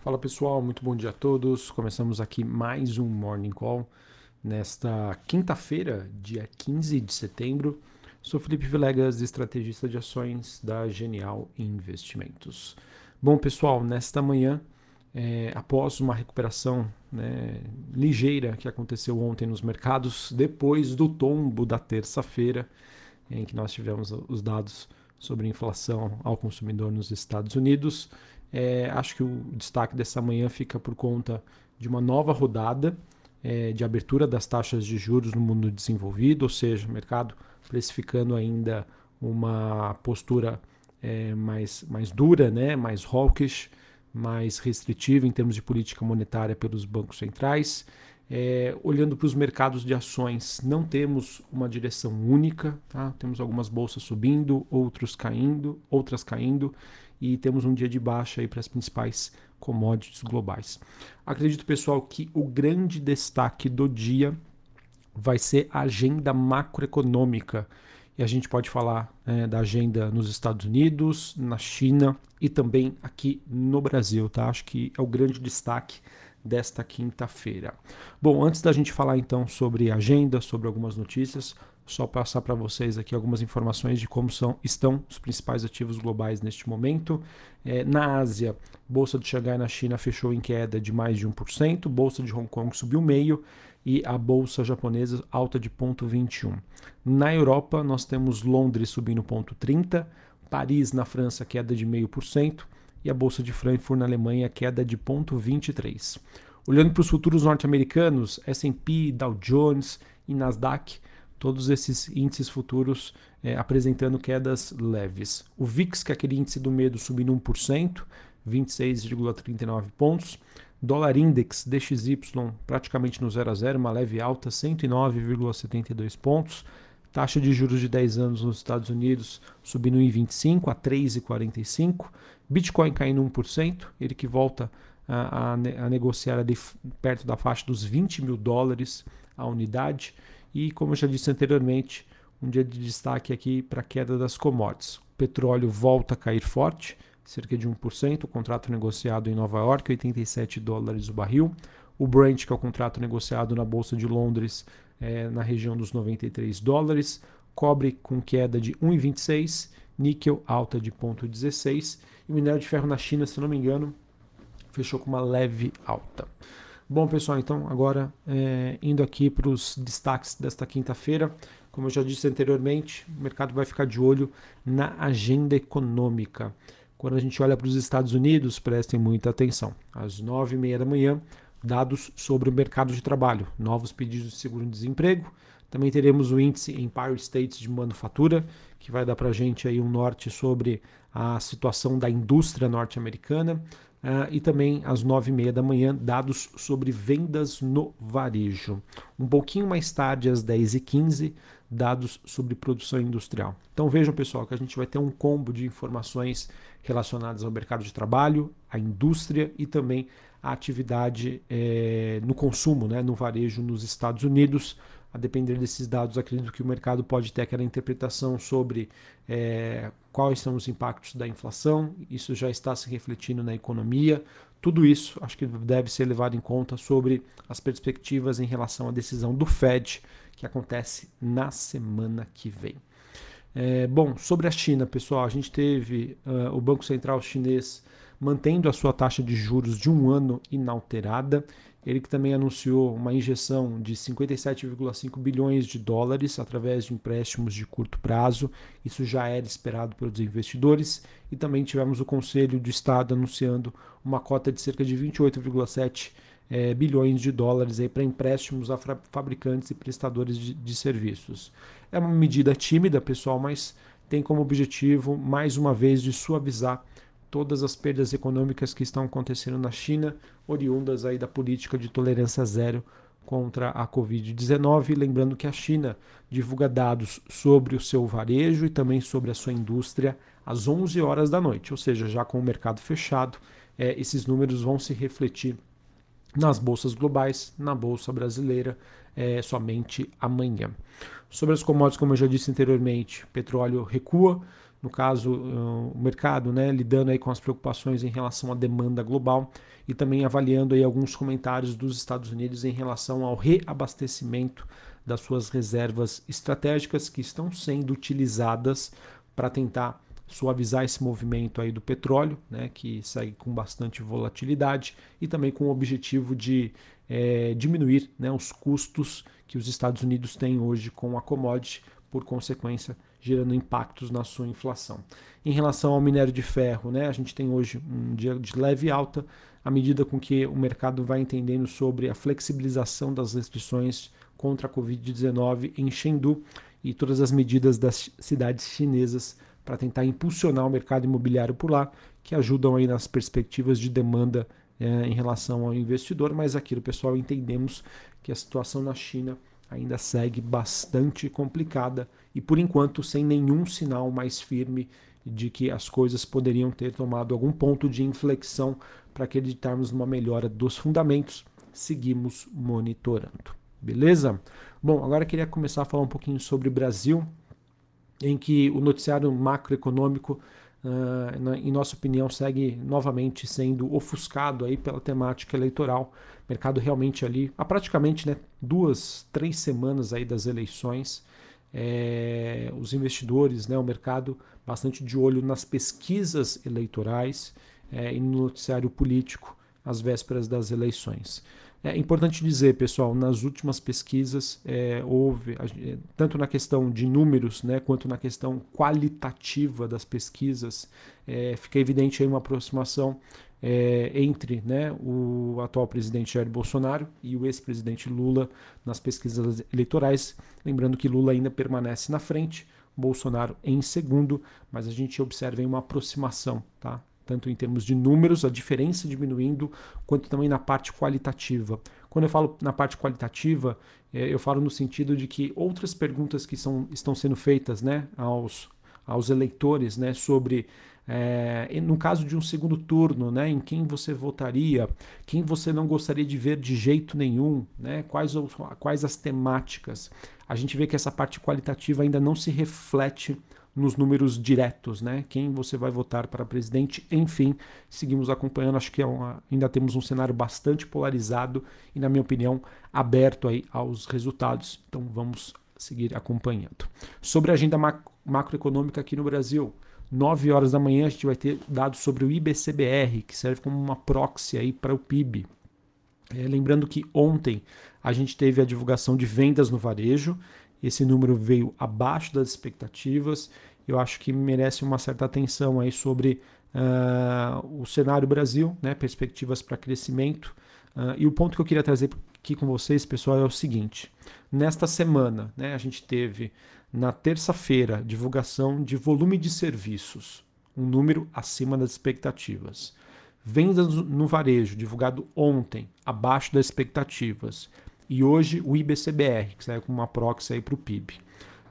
Fala pessoal, muito bom dia a todos. Começamos aqui mais um Morning Call nesta quinta-feira, dia 15 de setembro. Sou Felipe Vilegas, estrategista de ações da Genial Investimentos. Bom pessoal, nesta manhã, é, após uma recuperação né, ligeira que aconteceu ontem nos mercados, depois do tombo da terça-feira, em que nós tivemos os dados sobre inflação ao consumidor nos Estados Unidos. É, acho que o destaque dessa manhã fica por conta de uma nova rodada é, de abertura das taxas de juros no mundo desenvolvido, ou seja, o mercado precificando ainda uma postura é, mais, mais dura, né, mais hawkish, mais restritiva em termos de política monetária pelos bancos centrais. É, olhando para os mercados de ações, não temos uma direção única, tá? temos algumas bolsas subindo, outros caindo, outras caindo, e temos um dia de baixa para as principais commodities globais. Acredito, pessoal, que o grande destaque do dia vai ser a agenda macroeconômica. E a gente pode falar é, da agenda nos Estados Unidos, na China e também aqui no Brasil, tá? Acho que é o grande destaque desta quinta-feira. Bom, antes da gente falar então sobre agenda, sobre algumas notícias, só passar para vocês aqui algumas informações de como são, estão os principais ativos globais neste momento. É, na Ásia, Bolsa de Xangai na China fechou em queda de mais de 1%, Bolsa de Hong Kong subiu meio e a Bolsa japonesa alta de 0,21. Na Europa, nós temos Londres subindo 0,30%, Paris na França queda de 0,5%, e a Bolsa de Frankfurt na Alemanha queda de 0,23. Olhando para os futuros norte-americanos, S&P, Dow Jones e Nasdaq, todos esses índices futuros é, apresentando quedas leves. O VIX, que é aquele índice do medo, subindo 1%, 26,39 pontos. Dólar Index DXY praticamente no 0 a 0, uma leve alta, 109,72 pontos. Taxa de juros de 10 anos nos Estados Unidos subindo em 25 a 3,45. Bitcoin caindo 1%, ele que volta a, a, a, negociar ali perto da faixa dos 20 mil dólares a unidade. E como eu já disse anteriormente, um dia de destaque aqui para a queda das commodities. O petróleo volta a cair forte, cerca de 1%, o contrato negociado em Nova York, 87 dólares o barril. O Brent, que é o contrato negociado na Bolsa de Londres, é, na região dos 93 dólares. Cobre com queda de 1,26 níquel alta de 0,16 e o minério de ferro na China, se não me engano, fechou com uma leve alta. Bom, pessoal, então agora é, indo aqui para os destaques desta quinta-feira, como eu já disse anteriormente, o mercado vai ficar de olho na agenda econômica. Quando a gente olha para os Estados Unidos, prestem muita atenção. Às nove e meia da manhã, dados sobre o mercado de trabalho, novos pedidos de seguro-desemprego, também teremos o índice Empire States de manufatura, que vai dar para a gente aí um norte sobre a situação da indústria norte-americana. Uh, e também às nove e meia da manhã, dados sobre vendas no varejo. Um pouquinho mais tarde, às 10 e 15 dados sobre produção industrial. Então vejam, pessoal, que a gente vai ter um combo de informações relacionadas ao mercado de trabalho, à indústria e também à atividade é, no consumo, né, no varejo nos Estados Unidos a depender desses dados, acredito que o mercado pode ter aquela interpretação sobre é, quais são os impactos da inflação, isso já está se refletindo na economia. Tudo isso acho que deve ser levado em conta sobre as perspectivas em relação à decisão do Fed, que acontece na semana que vem. É, bom, sobre a China, pessoal, a gente teve uh, o Banco Central chinês mantendo a sua taxa de juros de um ano inalterada. Ele que também anunciou uma injeção de 57,5 bilhões de dólares através de empréstimos de curto prazo. Isso já era esperado pelos investidores. E também tivemos o Conselho de Estado anunciando uma cota de cerca de 28,7 é, bilhões de dólares para empréstimos a fabricantes e prestadores de, de serviços. É uma medida tímida, pessoal, mas tem como objetivo, mais uma vez, de suavizar todas as perdas econômicas que estão acontecendo na China, oriundas aí da política de tolerância zero contra a Covid-19. Lembrando que a China divulga dados sobre o seu varejo e também sobre a sua indústria às 11 horas da noite, ou seja, já com o mercado fechado, é, esses números vão se refletir nas bolsas globais, na bolsa brasileira, é, somente amanhã. Sobre as commodities, como eu já disse anteriormente, petróleo recua no caso, o mercado né, lidando aí com as preocupações em relação à demanda global e também avaliando aí alguns comentários dos Estados Unidos em relação ao reabastecimento das suas reservas estratégicas que estão sendo utilizadas para tentar suavizar esse movimento aí do petróleo, né, que segue com bastante volatilidade e também com o objetivo de é, diminuir né, os custos que os Estados Unidos têm hoje com a commodity, por consequência, gerando impactos na sua inflação. Em relação ao minério de ferro, né, a gente tem hoje um dia de leve alta, à medida com que o mercado vai entendendo sobre a flexibilização das restrições contra a Covid-19 em Chengdu e todas as medidas das cidades chinesas para tentar impulsionar o mercado imobiliário por lá, que ajudam aí nas perspectivas de demanda é, em relação ao investidor, mas aquilo, pessoal, entendemos que a situação na China ainda segue bastante complicada e por enquanto sem nenhum sinal mais firme de que as coisas poderiam ter tomado algum ponto de inflexão para acreditarmos numa melhora dos fundamentos, seguimos monitorando. Beleza? Bom, agora queria começar a falar um pouquinho sobre o Brasil, em que o noticiário macroeconômico, uh, em nossa opinião, segue novamente sendo ofuscado aí pela temática eleitoral. O mercado realmente ali, há praticamente né, duas, três semanas aí das eleições, é, os investidores, né, o mercado bastante de olho nas pesquisas eleitorais é, e no noticiário político às vésperas das eleições. É importante dizer, pessoal, nas últimas pesquisas é, houve, tanto na questão de números, né, quanto na questão qualitativa das pesquisas, é, fica evidente aí uma aproximação é, entre né, o atual presidente Jair Bolsonaro e o ex-presidente Lula nas pesquisas eleitorais. Lembrando que Lula ainda permanece na frente, Bolsonaro em segundo, mas a gente observa aí uma aproximação, tá? Tanto em termos de números, a diferença diminuindo, quanto também na parte qualitativa. Quando eu falo na parte qualitativa, é, eu falo no sentido de que outras perguntas que são, estão sendo feitas né, aos, aos eleitores né, sobre é, no caso de um segundo turno, né, em quem você votaria, quem você não gostaria de ver de jeito nenhum, né, quais, quais as temáticas. A gente vê que essa parte qualitativa ainda não se reflete nos números diretos, né? Quem você vai votar para presidente, enfim, seguimos acompanhando. Acho que é uma, ainda temos um cenário bastante polarizado e, na minha opinião, aberto aí aos resultados. Então vamos seguir acompanhando. Sobre a agenda macroeconômica aqui no Brasil, 9 horas da manhã a gente vai ter dados sobre o IBCBR, que serve como uma proxy aí para o PIB. É, lembrando que ontem a gente teve a divulgação de vendas no varejo esse número veio abaixo das expectativas. Eu acho que merece uma certa atenção aí sobre uh, o cenário Brasil, né, perspectivas para crescimento. Uh, e o ponto que eu queria trazer aqui com vocês, pessoal, é o seguinte: nesta semana, né, a gente teve na terça-feira divulgação de volume de serviços, um número acima das expectativas. Vendas no varejo, divulgado ontem, abaixo das expectativas e hoje o IBCBR, que sai com uma proxy para o PIB.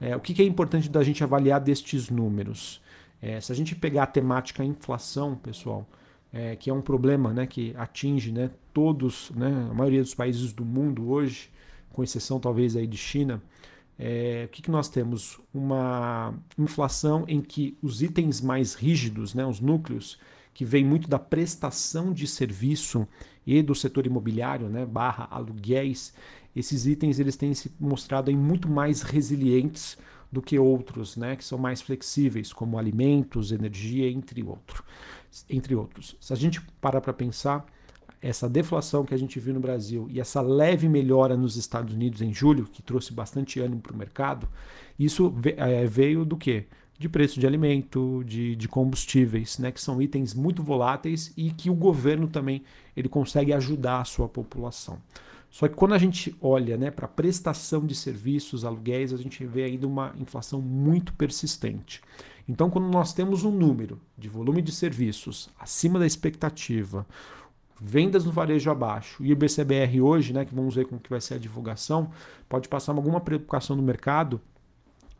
É, o que, que, é importante da gente avaliar destes números? É, se a gente pegar a temática inflação, pessoal, é, que é um problema né, que atinge né, todos, né, a maioria dos países do mundo hoje, com exceção talvez aí de China, é, o que, que, nós temos? Uma inflação em que os itens mais rígidos, né, os núcleos, que vem muito da prestação de serviço e do setor imobiliário, né, barra aluguéis, esses itens eles têm se mostrado aí muito mais resilientes do que outros, né, que são mais flexíveis, como alimentos, energia, entre, outro, entre outros. Se a gente parar para pensar, essa deflação que a gente viu no Brasil e essa leve melhora nos Estados Unidos em julho, que trouxe bastante ânimo para o mercado, isso é, veio do quê? de preço de alimento, de, de combustíveis, né, que são itens muito voláteis e que o governo também ele consegue ajudar a sua população. Só que quando a gente olha né, para prestação de serviços, aluguéis, a gente vê ainda uma inflação muito persistente. Então, quando nós temos um número de volume de serviços acima da expectativa, vendas no varejo abaixo e o BCBR hoje, né, que vamos ver como que vai ser a divulgação, pode passar alguma preocupação no mercado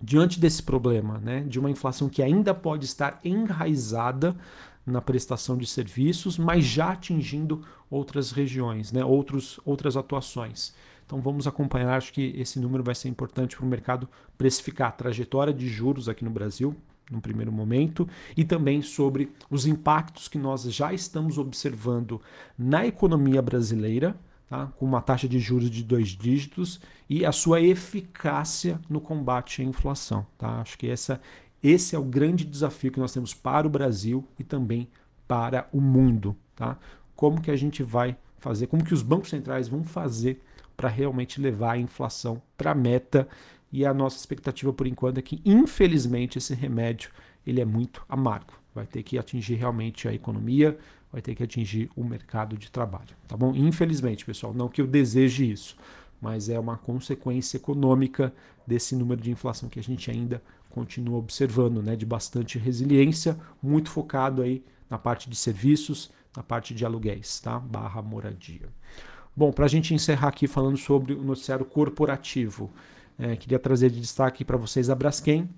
diante desse problema, né, de uma inflação que ainda pode estar enraizada na prestação de serviços, mas já atingindo outras regiões, né, outros, outras atuações. Então vamos acompanhar, acho que esse número vai ser importante para o mercado precificar a trajetória de juros aqui no Brasil, no primeiro momento, e também sobre os impactos que nós já estamos observando na economia brasileira, tá? com uma taxa de juros de dois dígitos, e a sua eficácia no combate à inflação. Tá? Acho que essa, esse é o grande desafio que nós temos para o Brasil e também para o mundo. Tá? Como que a gente vai fazer, como que os bancos centrais vão fazer para realmente levar a inflação para a meta e a nossa expectativa por enquanto é que, infelizmente, esse remédio ele é muito amargo. Vai ter que atingir realmente a economia, vai ter que atingir o mercado de trabalho, tá bom? Infelizmente, pessoal, não que eu deseje isso, mas é uma consequência econômica desse número de inflação que a gente ainda continua observando, né, de bastante resiliência, muito focado aí na parte de serviços, na parte de aluguéis, tá? Barra moradia. Bom, para a gente encerrar aqui falando sobre o noticiário corporativo, é, queria trazer de destaque para vocês a Braskem,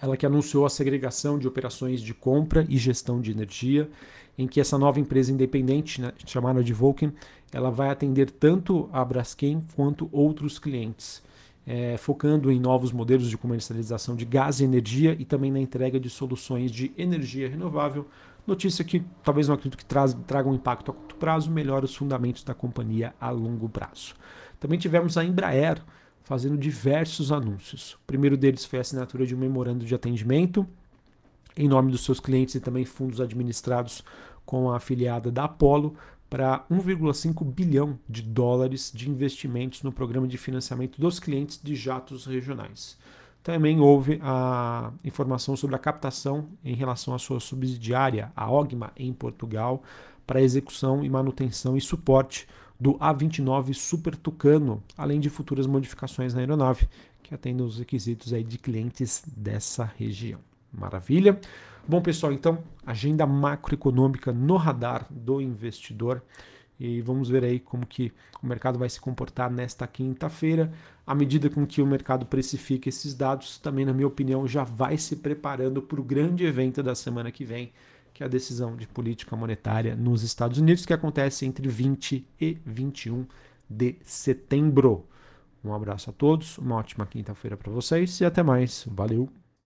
ela que anunciou a segregação de operações de compra e gestão de energia, em que essa nova empresa independente, né, chamada de Vulcan, ela vai atender tanto a Braskem quanto outros clientes, é, focando em novos modelos de comercialização de gás e energia e também na entrega de soluções de energia renovável. Notícia que talvez não acredito que traz, traga um impacto a curto prazo, melhora os fundamentos da companhia a longo prazo. Também tivemos a Embraer, fazendo diversos anúncios. O primeiro deles foi a assinatura de um memorando de atendimento em nome dos seus clientes e também fundos administrados com a afiliada da Apollo para 1,5 bilhão de dólares de investimentos no programa de financiamento dos clientes de jatos regionais. Também houve a informação sobre a captação em relação à sua subsidiária, a OGMA, em Portugal, para execução e manutenção e suporte do A29 Super Tucano, além de futuras modificações na aeronave, que atendem os requisitos aí de clientes dessa região. Maravilha? Bom, pessoal, então, agenda macroeconômica no radar do investidor. E vamos ver aí como que o mercado vai se comportar nesta quinta-feira. À medida com que o mercado precifica esses dados, também, na minha opinião, já vai se preparando para o grande evento da semana que vem, que é a decisão de política monetária nos Estados Unidos, que acontece entre 20 e 21 de setembro. Um abraço a todos, uma ótima quinta-feira para vocês e até mais. Valeu!